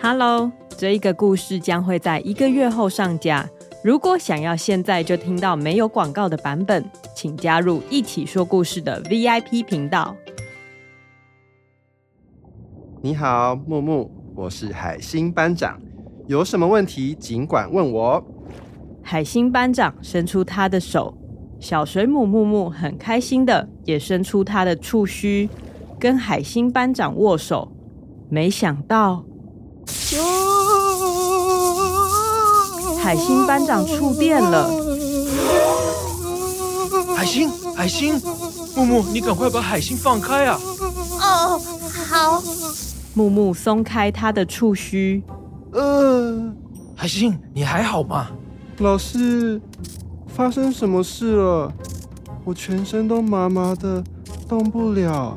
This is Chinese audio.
Hello，这一个故事将会在一个月后上架。如果想要现在就听到没有广告的版本，请加入一起说故事的 VIP 频道。你好，木木，我是海星班长，有什么问题尽管问我。海星班长伸出他的手，小水母木木很开心的也伸出他的触须，跟海星班长握手。没想到。海星班长触电了。海星，海星，木木，你赶快把海星放开啊！哦，好。木木松开他的触须。呃，海星，你还好吗？老师，发生什么事了？我全身都麻麻的，动不了。